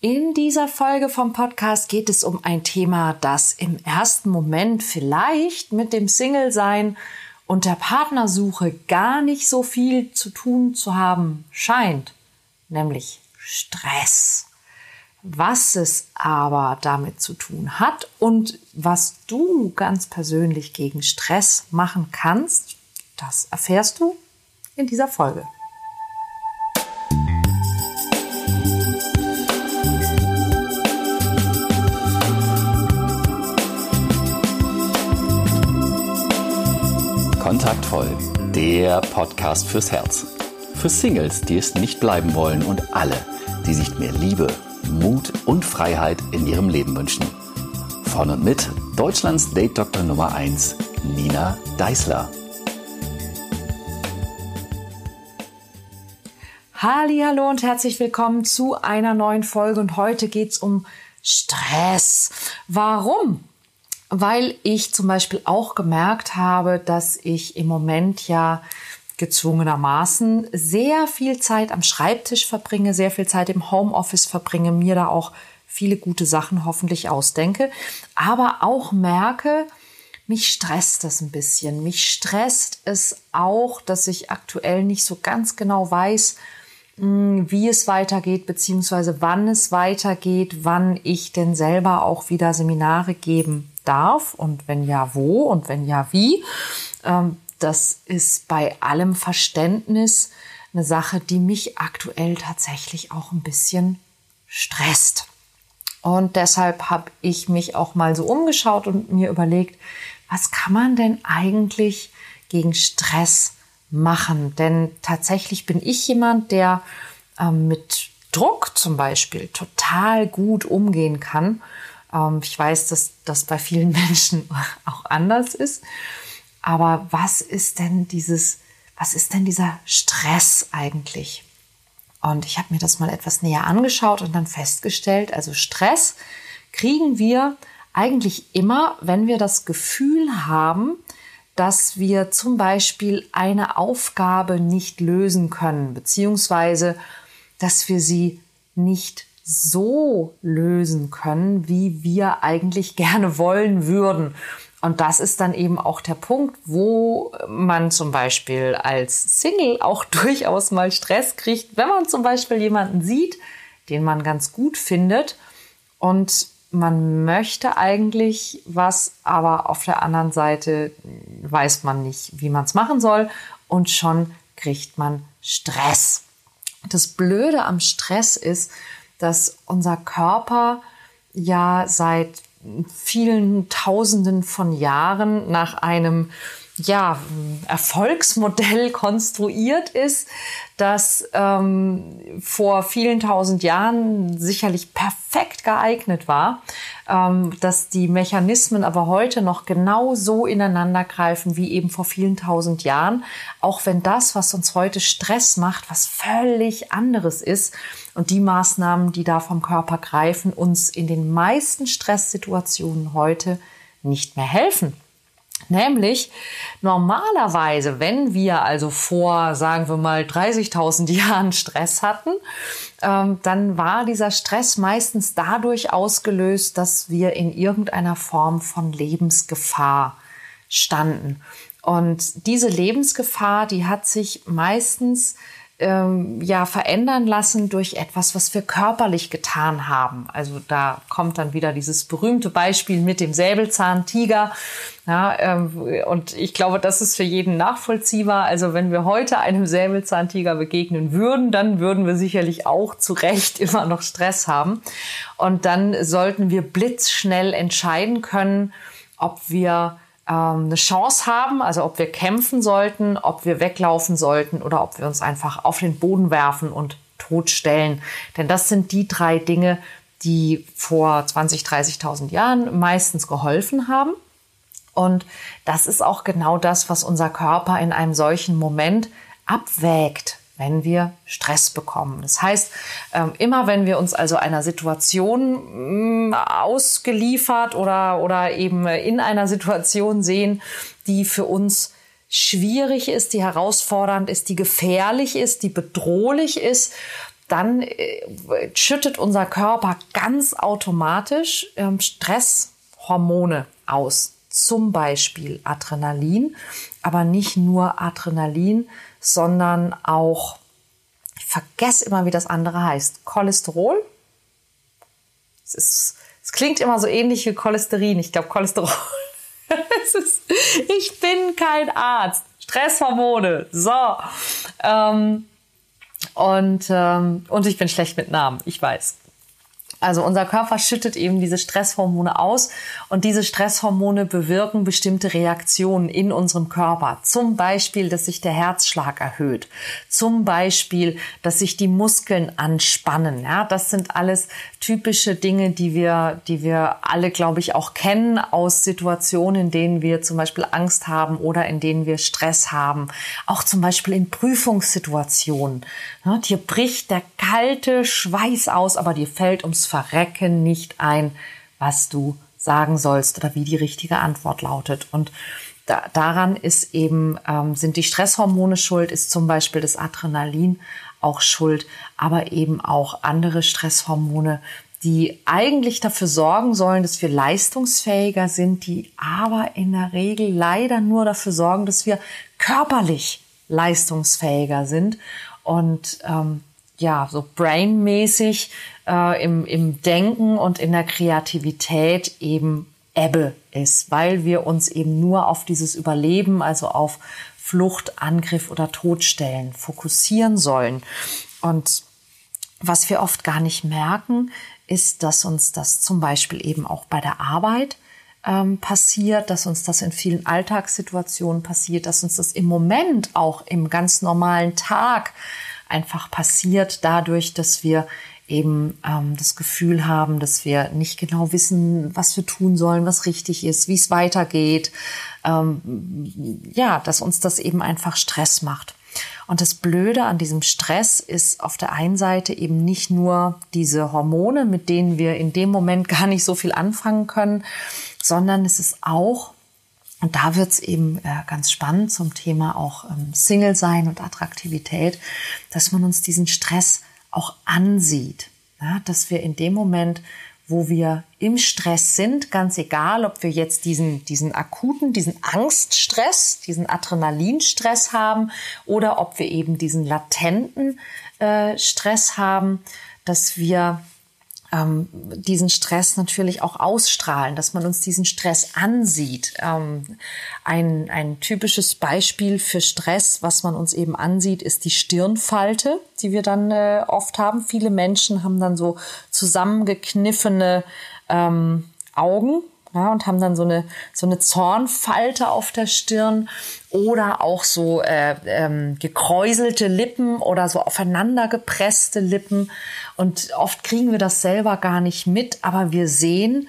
In dieser Folge vom Podcast geht es um ein Thema, das im ersten Moment vielleicht mit dem Single-Sein und der Partnersuche gar nicht so viel zu tun zu haben scheint, nämlich Stress. Was es aber damit zu tun hat und was du ganz persönlich gegen Stress machen kannst, das erfährst du in dieser Folge. Der Podcast fürs Herz. Für Singles, die es nicht bleiben wollen und alle, die sich mehr Liebe, Mut und Freiheit in ihrem Leben wünschen. Von und mit Deutschlands Date Doktor Nummer 1, Nina Deißler. Hallo und herzlich willkommen zu einer neuen Folge und heute geht es um Stress. Warum? Weil ich zum Beispiel auch gemerkt habe, dass ich im Moment ja gezwungenermaßen sehr viel Zeit am Schreibtisch verbringe, sehr viel Zeit im Homeoffice verbringe, mir da auch viele gute Sachen hoffentlich ausdenke, aber auch merke, mich stresst das ein bisschen. Mich stresst es auch, dass ich aktuell nicht so ganz genau weiß, hm, wie es weitergeht, beziehungsweise wann es weitergeht, wann ich denn selber auch wieder Seminare geben darf und wenn ja, wo und wenn ja, wie. Ähm, das ist bei allem Verständnis eine Sache, die mich aktuell tatsächlich auch ein bisschen stresst. Und deshalb habe ich mich auch mal so umgeschaut und mir überlegt, was kann man denn eigentlich gegen Stress machen? Denn tatsächlich bin ich jemand, der ähm, mit Druck zum Beispiel total gut umgehen kann ich weiß, dass das bei vielen Menschen auch anders ist. Aber was ist denn dieses, was ist denn dieser Stress eigentlich? Und ich habe mir das mal etwas näher angeschaut und dann festgestellt, also Stress kriegen wir eigentlich immer, wenn wir das Gefühl haben, dass wir zum Beispiel eine Aufgabe nicht lösen können, beziehungsweise dass wir sie nicht so lösen können, wie wir eigentlich gerne wollen würden. Und das ist dann eben auch der Punkt, wo man zum Beispiel als Single auch durchaus mal Stress kriegt, wenn man zum Beispiel jemanden sieht, den man ganz gut findet und man möchte eigentlich was, aber auf der anderen Seite weiß man nicht, wie man es machen soll und schon kriegt man Stress. Das Blöde am Stress ist, dass unser Körper ja seit vielen Tausenden von Jahren nach einem ja, Erfolgsmodell konstruiert ist, das ähm, vor vielen tausend Jahren sicherlich perfekt geeignet war, ähm, dass die Mechanismen aber heute noch genau so ineinander greifen wie eben vor vielen tausend Jahren, auch wenn das, was uns heute Stress macht, was völlig anderes ist und die Maßnahmen, die da vom Körper greifen, uns in den meisten Stresssituationen heute nicht mehr helfen. Nämlich normalerweise, wenn wir also vor, sagen wir mal, 30.000 Jahren Stress hatten, ähm, dann war dieser Stress meistens dadurch ausgelöst, dass wir in irgendeiner Form von Lebensgefahr standen. Und diese Lebensgefahr, die hat sich meistens ähm, ja verändern lassen durch etwas, was wir körperlich getan haben. Also da kommt dann wieder dieses berühmte Beispiel mit dem Säbelzahntiger. Ja, ähm, und ich glaube, das ist für jeden nachvollziehbar. Also wenn wir heute einem Säbelzahntiger begegnen würden, dann würden wir sicherlich auch zu Recht immer noch Stress haben. Und dann sollten wir blitzschnell entscheiden können, ob wir eine Chance haben, also ob wir kämpfen sollten, ob wir weglaufen sollten oder ob wir uns einfach auf den Boden werfen und totstellen. Denn das sind die drei Dinge, die vor 20, 30.000 Jahren meistens geholfen haben. Und das ist auch genau das, was unser Körper in einem solchen Moment abwägt wenn wir Stress bekommen. Das heißt, ähm, immer wenn wir uns also einer Situation mm, ausgeliefert oder, oder eben in einer Situation sehen, die für uns schwierig ist, die herausfordernd ist, die gefährlich ist, die bedrohlich ist, dann äh, schüttet unser Körper ganz automatisch ähm, Stresshormone aus. Zum Beispiel Adrenalin, aber nicht nur Adrenalin, sondern auch, ich vergesse immer, wie das andere heißt, Cholesterol. Es, ist, es klingt immer so ähnlich wie Cholesterin. Ich glaube, Cholesterol. ist, ich bin kein Arzt. Stresshormone. So. Ähm, und, ähm, und ich bin schlecht mit Namen, ich weiß. Also unser Körper schüttet eben diese Stresshormone aus und diese Stresshormone bewirken bestimmte Reaktionen in unserem Körper. Zum Beispiel, dass sich der Herzschlag erhöht. Zum Beispiel, dass sich die Muskeln anspannen. Ja, das sind alles typische Dinge, die wir, die wir alle, glaube ich, auch kennen aus Situationen, in denen wir zum Beispiel Angst haben oder in denen wir Stress haben. Auch zum Beispiel in Prüfungssituationen. Ja, dir bricht der kalte Schweiß aus, aber dir fällt ums Verrecken nicht ein, was du sagen sollst oder wie die richtige Antwort lautet. Und da, daran ist eben, ähm, sind die Stresshormone schuld, ist zum Beispiel das Adrenalin auch schuld, aber eben auch andere Stresshormone, die eigentlich dafür sorgen sollen, dass wir leistungsfähiger sind, die aber in der Regel leider nur dafür sorgen, dass wir körperlich leistungsfähiger sind. Und ähm, ja, so brainmäßig äh, im, im Denken und in der Kreativität eben Ebbe ist, weil wir uns eben nur auf dieses Überleben, also auf Flucht, Angriff oder Todstellen fokussieren sollen. Und was wir oft gar nicht merken, ist, dass uns das zum Beispiel eben auch bei der Arbeit ähm, passiert, dass uns das in vielen Alltagssituationen passiert, dass uns das im Moment auch im ganz normalen Tag einfach passiert, dadurch, dass wir eben ähm, das Gefühl haben, dass wir nicht genau wissen, was wir tun sollen, was richtig ist, wie es weitergeht. Ähm, ja, dass uns das eben einfach Stress macht. Und das Blöde an diesem Stress ist auf der einen Seite eben nicht nur diese Hormone, mit denen wir in dem Moment gar nicht so viel anfangen können, sondern es ist auch, und da wird's eben äh, ganz spannend zum Thema auch ähm, Single sein und Attraktivität, dass man uns diesen Stress auch ansieht. Ja, dass wir in dem Moment, wo wir im Stress sind, ganz egal, ob wir jetzt diesen, diesen akuten, diesen Angststress, diesen Adrenalinstress haben oder ob wir eben diesen latenten äh, Stress haben, dass wir ähm, diesen Stress natürlich auch ausstrahlen, dass man uns diesen Stress ansieht. Ähm, ein, ein typisches Beispiel für Stress, was man uns eben ansieht, ist die Stirnfalte, die wir dann äh, oft haben. Viele Menschen haben dann so zusammengekniffene ähm, Augen, ja, und haben dann so eine, so eine Zornfalte auf der Stirn oder auch so äh, ähm, gekräuselte Lippen oder so aufeinander gepresste Lippen. Und oft kriegen wir das selber gar nicht mit, aber wir sehen,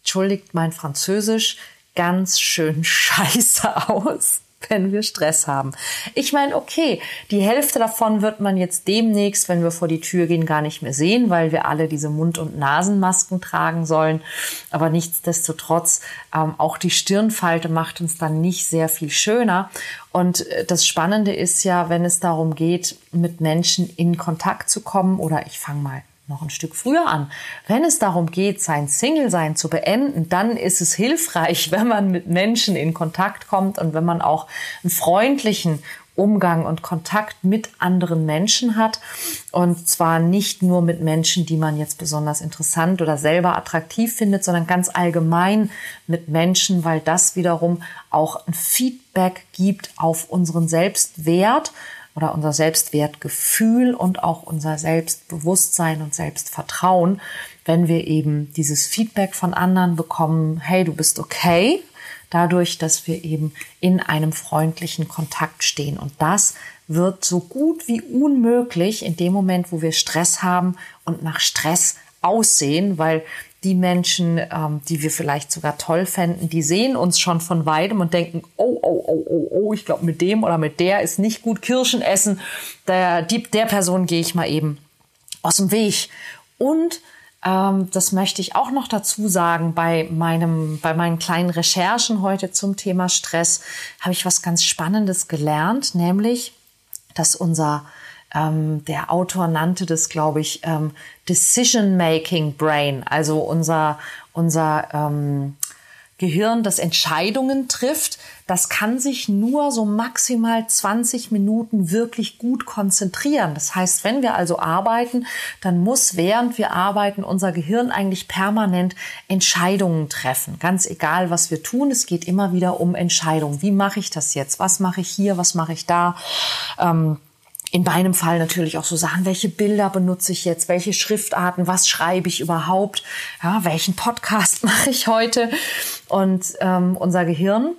entschuldigt mein Französisch, ganz schön scheiße aus wenn wir Stress haben. Ich meine, okay, die Hälfte davon wird man jetzt demnächst, wenn wir vor die Tür gehen, gar nicht mehr sehen, weil wir alle diese Mund- und Nasenmasken tragen sollen. Aber nichtsdestotrotz, ähm, auch die Stirnfalte macht uns dann nicht sehr viel schöner. Und äh, das Spannende ist ja, wenn es darum geht, mit Menschen in Kontakt zu kommen, oder ich fange mal noch ein Stück früher an. Wenn es darum geht, sein Single-Sein zu beenden, dann ist es hilfreich, wenn man mit Menschen in Kontakt kommt und wenn man auch einen freundlichen Umgang und Kontakt mit anderen Menschen hat. Und zwar nicht nur mit Menschen, die man jetzt besonders interessant oder selber attraktiv findet, sondern ganz allgemein mit Menschen, weil das wiederum auch ein Feedback gibt auf unseren Selbstwert oder unser Selbstwertgefühl und auch unser Selbstbewusstsein und Selbstvertrauen, wenn wir eben dieses Feedback von anderen bekommen, hey, du bist okay, dadurch, dass wir eben in einem freundlichen Kontakt stehen. Und das wird so gut wie unmöglich in dem Moment, wo wir Stress haben und nach Stress aussehen, weil die Menschen, ähm, die wir vielleicht sogar toll fänden, die sehen uns schon von weitem und denken, oh, oh, oh, oh, oh, ich glaube, mit dem oder mit der ist nicht gut Kirschen essen. Der, die, der Person gehe ich mal eben aus dem Weg. Und ähm, das möchte ich auch noch dazu sagen, bei meinem, bei meinen kleinen Recherchen heute zum Thema Stress habe ich was ganz Spannendes gelernt, nämlich, dass unser ähm, der Autor nannte das, glaube ich, ähm, Decision-Making Brain, also unser, unser ähm, Gehirn, das Entscheidungen trifft, das kann sich nur so maximal 20 Minuten wirklich gut konzentrieren. Das heißt, wenn wir also arbeiten, dann muss während wir arbeiten unser Gehirn eigentlich permanent Entscheidungen treffen. Ganz egal, was wir tun, es geht immer wieder um Entscheidungen. Wie mache ich das jetzt? Was mache ich hier? Was mache ich da? Ähm, in meinem Fall natürlich auch so Sachen, welche Bilder benutze ich jetzt, welche Schriftarten, was schreibe ich überhaupt, ja, welchen Podcast mache ich heute. Und ähm, unser Gehirn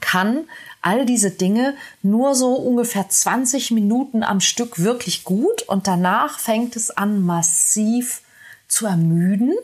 kann all diese Dinge nur so ungefähr 20 Minuten am Stück wirklich gut und danach fängt es an massiv zu ermüden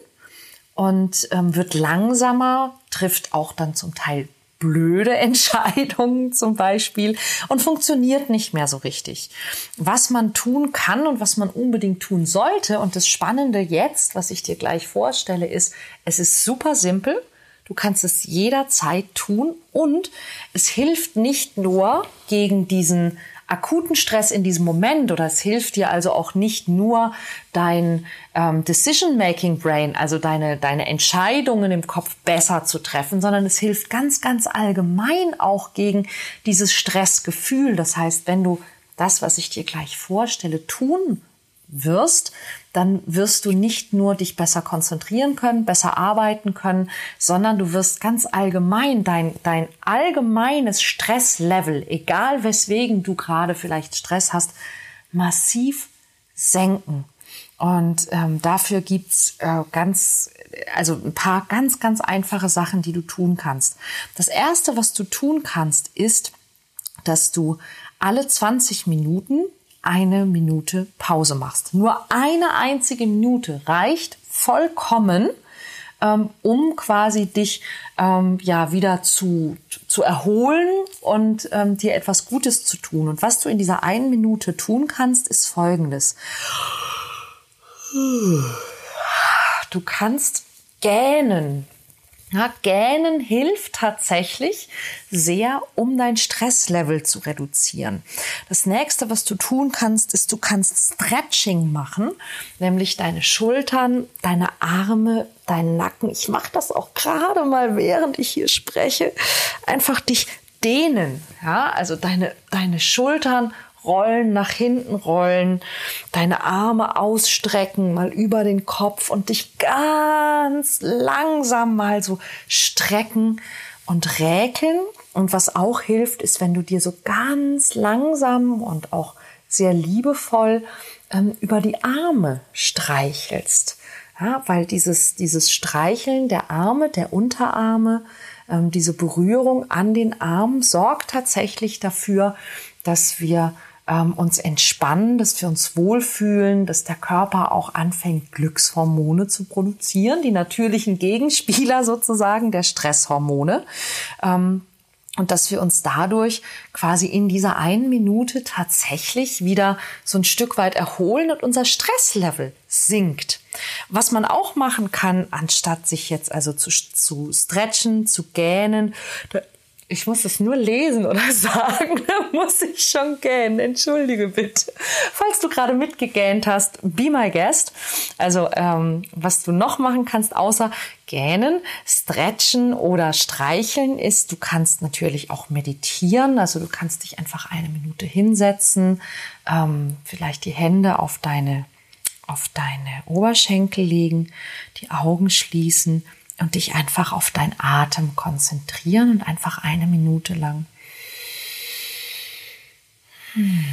und ähm, wird langsamer, trifft auch dann zum Teil blöde Entscheidungen zum Beispiel und funktioniert nicht mehr so richtig. Was man tun kann und was man unbedingt tun sollte und das Spannende jetzt, was ich dir gleich vorstelle, ist, es ist super simpel. Du kannst es jederzeit tun und es hilft nicht nur gegen diesen akuten Stress in diesem Moment oder es hilft dir also auch nicht nur dein ähm, Decision-Making Brain, also deine, deine Entscheidungen im Kopf besser zu treffen, sondern es hilft ganz, ganz allgemein auch gegen dieses Stressgefühl. Das heißt, wenn du das, was ich dir gleich vorstelle, tun wirst, dann wirst du nicht nur dich besser konzentrieren können, besser arbeiten können, sondern du wirst ganz allgemein dein, dein allgemeines Stresslevel, egal weswegen du gerade vielleicht Stress hast, massiv senken. Und ähm, dafür gibt's äh, ganz, also ein paar ganz, ganz einfache Sachen, die du tun kannst. Das erste, was du tun kannst, ist, dass du alle 20 Minuten eine Minute Pause machst. Nur eine einzige Minute reicht vollkommen, ähm, um quasi dich ähm, ja wieder zu, zu erholen und ähm, dir etwas Gutes zu tun. Und was du in dieser einen Minute tun kannst, ist folgendes. Du kannst gähnen. Ja, Gähnen hilft tatsächlich sehr, um dein Stresslevel zu reduzieren. Das nächste, was du tun kannst, ist, du kannst Stretching machen, nämlich deine Schultern, deine Arme, deinen Nacken. Ich mache das auch gerade mal, während ich hier spreche. Einfach dich dehnen. Ja, also deine, deine Schultern rollen, nach hinten rollen, deine Arme ausstrecken, mal über den Kopf und dich ganz langsam mal so strecken und räkeln. Und was auch hilft, ist, wenn du dir so ganz langsam und auch sehr liebevoll ähm, über die Arme streichelst. Ja, weil dieses, dieses Streicheln der Arme, der Unterarme, ähm, diese Berührung an den Armen sorgt tatsächlich dafür, dass wir ähm, uns entspannen, dass wir uns wohlfühlen, dass der Körper auch anfängt, Glückshormone zu produzieren, die natürlichen Gegenspieler sozusagen der Stresshormone. Ähm, und dass wir uns dadurch quasi in dieser einen Minute tatsächlich wieder so ein Stück weit erholen und unser Stresslevel sinkt. Was man auch machen kann, anstatt sich jetzt also zu, zu stretchen, zu gähnen, ich muss es nur lesen oder sagen, da muss ich schon gähnen. Entschuldige bitte. Falls du gerade mitgegähnt hast, be my guest. Also ähm, was du noch machen kannst, außer gähnen, stretchen oder streicheln, ist, du kannst natürlich auch meditieren. Also du kannst dich einfach eine Minute hinsetzen, ähm, vielleicht die Hände auf deine auf deine Oberschenkel legen, die Augen schließen und dich einfach auf deinen Atem konzentrieren und einfach eine Minute lang. Hm.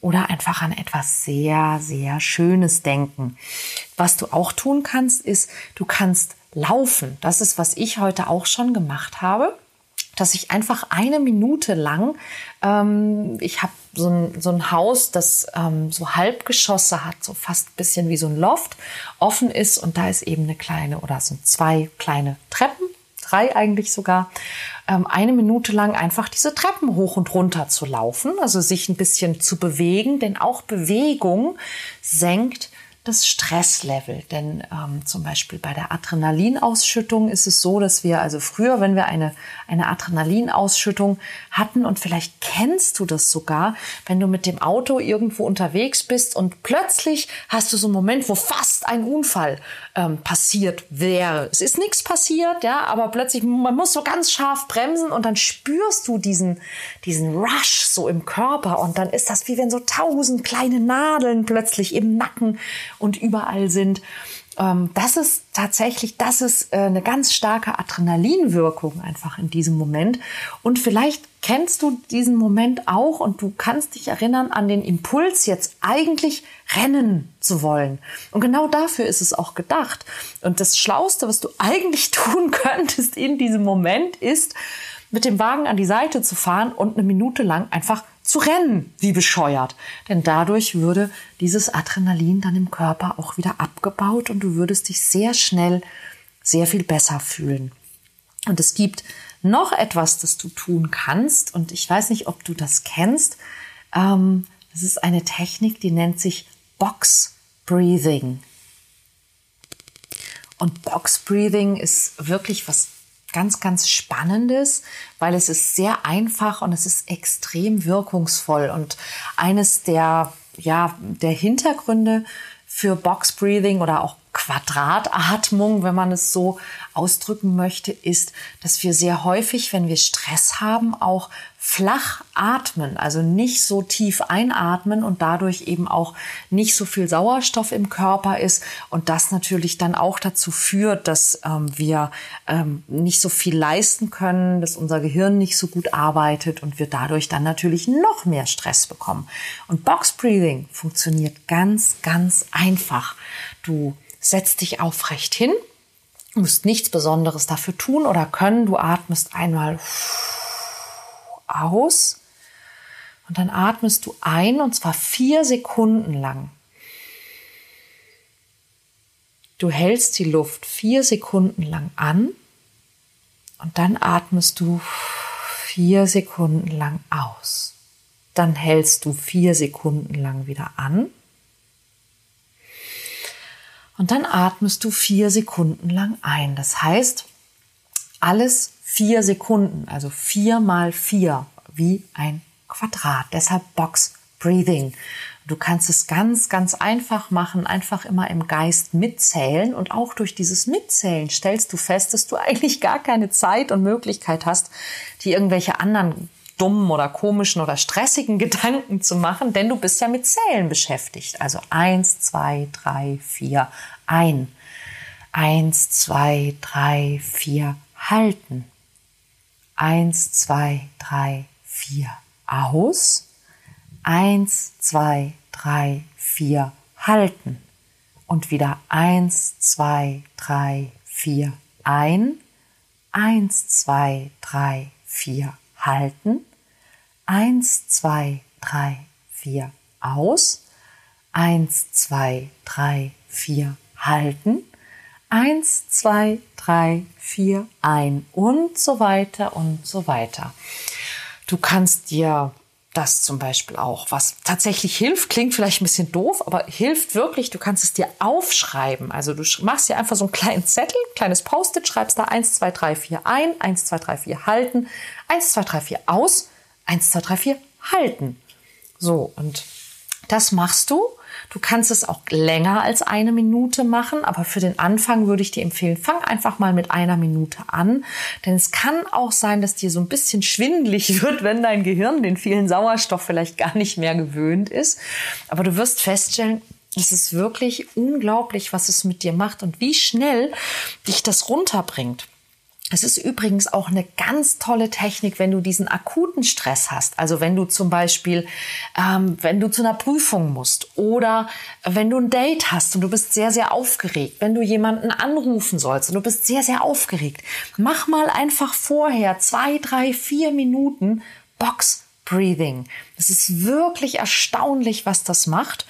Oder einfach an etwas sehr, sehr Schönes denken. Was du auch tun kannst, ist, du kannst laufen. Das ist, was ich heute auch schon gemacht habe dass ich einfach eine Minute lang, ähm, ich habe so ein, so ein Haus, das ähm, so Halbgeschosse hat, so fast ein bisschen wie so ein Loft, offen ist und da ist eben eine kleine oder so zwei kleine Treppen, drei eigentlich sogar, ähm, eine Minute lang einfach diese Treppen hoch und runter zu laufen, also sich ein bisschen zu bewegen, denn auch Bewegung senkt das Stresslevel. Denn ähm, zum Beispiel bei der Adrenalinausschüttung ist es so, dass wir also früher, wenn wir eine, eine Adrenalinausschüttung hatten und vielleicht kennst du das sogar, wenn du mit dem Auto irgendwo unterwegs bist und plötzlich hast du so einen Moment, wo fast ein Unfall ähm, passiert wäre. Es ist nichts passiert, ja, aber plötzlich, man muss so ganz scharf bremsen und dann spürst du diesen, diesen Rush so im Körper und dann ist das wie wenn so tausend kleine Nadeln plötzlich im Nacken und überall sind. Ähm, das ist tatsächlich, das ist äh, eine ganz starke Adrenalinwirkung einfach in diesem Moment. Und vielleicht kennst du diesen Moment auch und du kannst dich erinnern an den Impuls, jetzt eigentlich rennen zu wollen. Und genau dafür ist es auch gedacht. Und das Schlauste, was du eigentlich tun könntest in diesem Moment, ist, mit dem Wagen an die Seite zu fahren und eine Minute lang einfach zu rennen, wie bescheuert. Denn dadurch würde dieses Adrenalin dann im Körper auch wieder abgebaut und du würdest dich sehr schnell sehr viel besser fühlen. Und es gibt noch etwas, das du tun kannst. Und ich weiß nicht, ob du das kennst. Ähm, das ist eine Technik, die nennt sich Box Breathing. Und Box Breathing ist wirklich was ganz, ganz Spannendes, weil es ist sehr einfach und es ist extrem wirkungsvoll. Und eines der, ja, der Hintergründe für Box Breathing oder auch Quadratatmung, wenn man es so ausdrücken möchte, ist, dass wir sehr häufig, wenn wir Stress haben, auch flach atmen, also nicht so tief einatmen und dadurch eben auch nicht so viel Sauerstoff im Körper ist und das natürlich dann auch dazu führt, dass ähm, wir ähm, nicht so viel leisten können, dass unser Gehirn nicht so gut arbeitet und wir dadurch dann natürlich noch mehr Stress bekommen. Und Box Breathing funktioniert ganz, ganz einfach. Du setzt dich aufrecht hin, musst nichts Besonderes dafür tun oder können. Du atmest einmal aus und dann atmest du ein und zwar vier Sekunden lang. Du hältst die Luft vier Sekunden lang an und dann atmest du vier Sekunden lang aus. Dann hältst du vier Sekunden lang wieder an und dann atmest du vier Sekunden lang ein. Das heißt, alles vier Sekunden, also vier mal vier, wie ein Quadrat. Deshalb Box Breathing. Du kannst es ganz, ganz einfach machen, einfach immer im Geist mitzählen und auch durch dieses Mitzählen stellst du fest, dass du eigentlich gar keine Zeit und Möglichkeit hast, die irgendwelche anderen dummen oder komischen oder stressigen Gedanken zu machen, denn du bist ja mit Zählen beschäftigt. Also eins, zwei, drei, vier, ein. Eins, zwei, drei, vier, halten. Eins, zwei, drei, vier, aus. Eins, zwei, drei, vier, halten. Und wieder eins, zwei, drei, vier, ein. Eins, zwei, drei, vier, halten. Eins, zwei, drei, vier, aus. Eins, zwei, drei, vier, halten. Eins, zwei, drei, vier, ein und so weiter und so weiter. Du kannst dir das zum Beispiel auch, was tatsächlich hilft, klingt vielleicht ein bisschen doof, aber hilft wirklich. Du kannst es dir aufschreiben. Also du machst dir einfach so einen kleinen Zettel, kleines Post-it, schreibst da 1, 2, 3, 4 ein, 1, 2, 3, 4 halten, 1, 2, 3, 4 aus, 1, 2, 3, 4 halten. So, und das machst du Du kannst es auch länger als eine Minute machen, aber für den Anfang würde ich dir empfehlen, fang einfach mal mit einer Minute an, denn es kann auch sein, dass dir so ein bisschen schwindlig wird, wenn dein Gehirn den vielen Sauerstoff vielleicht gar nicht mehr gewöhnt ist. Aber du wirst feststellen, es ist wirklich unglaublich, was es mit dir macht und wie schnell dich das runterbringt. Es ist übrigens auch eine ganz tolle Technik, wenn du diesen akuten Stress hast. Also wenn du zum Beispiel, ähm, wenn du zu einer Prüfung musst oder wenn du ein Date hast und du bist sehr, sehr aufgeregt, wenn du jemanden anrufen sollst und du bist sehr, sehr aufgeregt, mach mal einfach vorher zwei, drei, vier Minuten Box Breathing. Es ist wirklich erstaunlich, was das macht.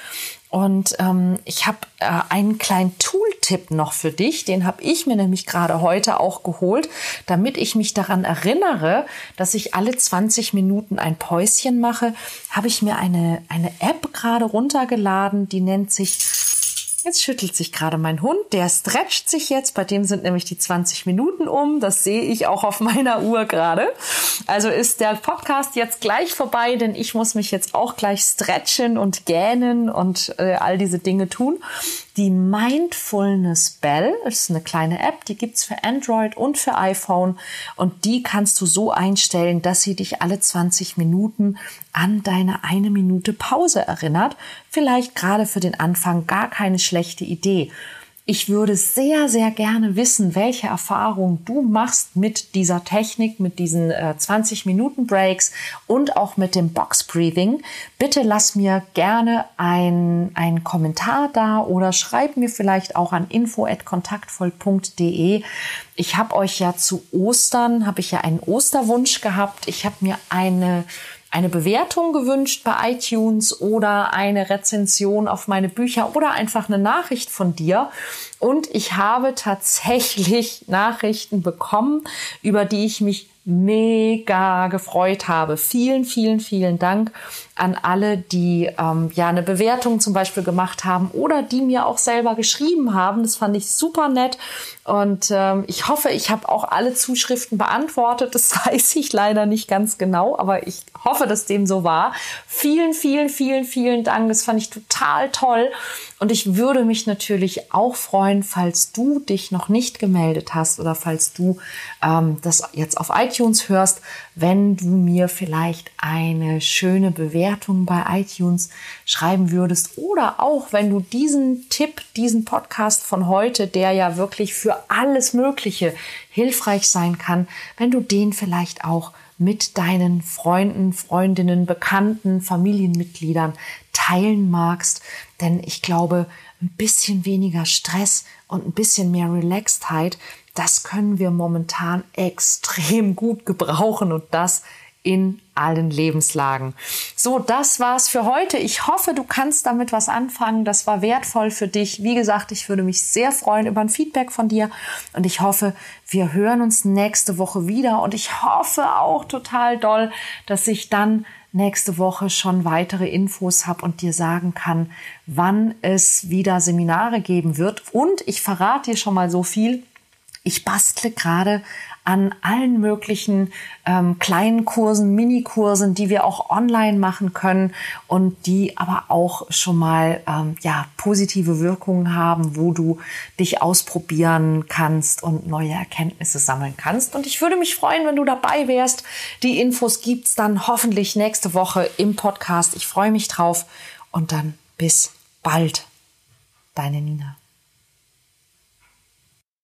Und ähm, ich habe äh, einen kleinen Tooltip noch für dich, den habe ich mir nämlich gerade heute auch geholt, damit ich mich daran erinnere, dass ich alle 20 Minuten ein Päuschen mache, habe ich mir eine, eine App gerade runtergeladen, die nennt sich Jetzt schüttelt sich gerade mein Hund, der stretcht sich jetzt, bei dem sind nämlich die 20 Minuten um, das sehe ich auch auf meiner Uhr gerade. Also ist der Podcast jetzt gleich vorbei, denn ich muss mich jetzt auch gleich stretchen und gähnen und äh, all diese Dinge tun. Die Mindfulness Bell ist eine kleine App, die gibt's für Android und für iPhone und die kannst du so einstellen, dass sie dich alle 20 Minuten an deine eine Minute Pause erinnert. Vielleicht gerade für den Anfang gar keine schlechte Idee. Ich würde sehr, sehr gerne wissen, welche Erfahrungen du machst mit dieser Technik, mit diesen äh, 20 Minuten Breaks und auch mit dem Box Breathing. Bitte lass mir gerne einen Kommentar da oder schreib mir vielleicht auch an info@kontaktvoll.de. Ich habe euch ja zu Ostern, habe ich ja einen Osterwunsch gehabt. Ich habe mir eine eine Bewertung gewünscht bei iTunes oder eine Rezension auf meine Bücher oder einfach eine Nachricht von dir. Und ich habe tatsächlich Nachrichten bekommen, über die ich mich mega gefreut habe. Vielen, vielen, vielen Dank an alle, die ähm, ja eine Bewertung zum Beispiel gemacht haben oder die mir auch selber geschrieben haben. Das fand ich super nett und ähm, ich hoffe, ich habe auch alle Zuschriften beantwortet. Das weiß ich leider nicht ganz genau, aber ich hoffe, dass dem so war. Vielen, vielen, vielen, vielen Dank. Das fand ich total toll und ich würde mich natürlich auch freuen, falls du dich noch nicht gemeldet hast oder falls du ähm, das jetzt auf iTunes hörst, wenn du mir vielleicht eine schöne Bewertung bei iTunes schreiben würdest oder auch wenn du diesen Tipp, diesen Podcast von heute, der ja wirklich für alles Mögliche hilfreich sein kann, wenn du den vielleicht auch mit deinen Freunden, Freundinnen, Bekannten, Familienmitgliedern teilen magst. Denn ich glaube, ein bisschen weniger Stress und ein bisschen mehr Relaxedheit, das können wir momentan extrem gut gebrauchen und das in allen Lebenslagen. So, das war's für heute. Ich hoffe, du kannst damit was anfangen. Das war wertvoll für dich. Wie gesagt, ich würde mich sehr freuen über ein Feedback von dir und ich hoffe, wir hören uns nächste Woche wieder und ich hoffe auch total doll, dass ich dann nächste Woche schon weitere Infos habe und dir sagen kann, wann es wieder Seminare geben wird. Und ich verrate dir schon mal so viel. Ich bastle gerade an allen möglichen ähm, kleinen Kursen, Minikursen, die wir auch online machen können und die aber auch schon mal ähm, ja positive Wirkungen haben, wo du dich ausprobieren kannst und neue Erkenntnisse sammeln kannst. Und ich würde mich freuen, wenn du dabei wärst. Die Infos gibt's dann hoffentlich nächste Woche im Podcast. Ich freue mich drauf und dann bis bald. Deine Nina.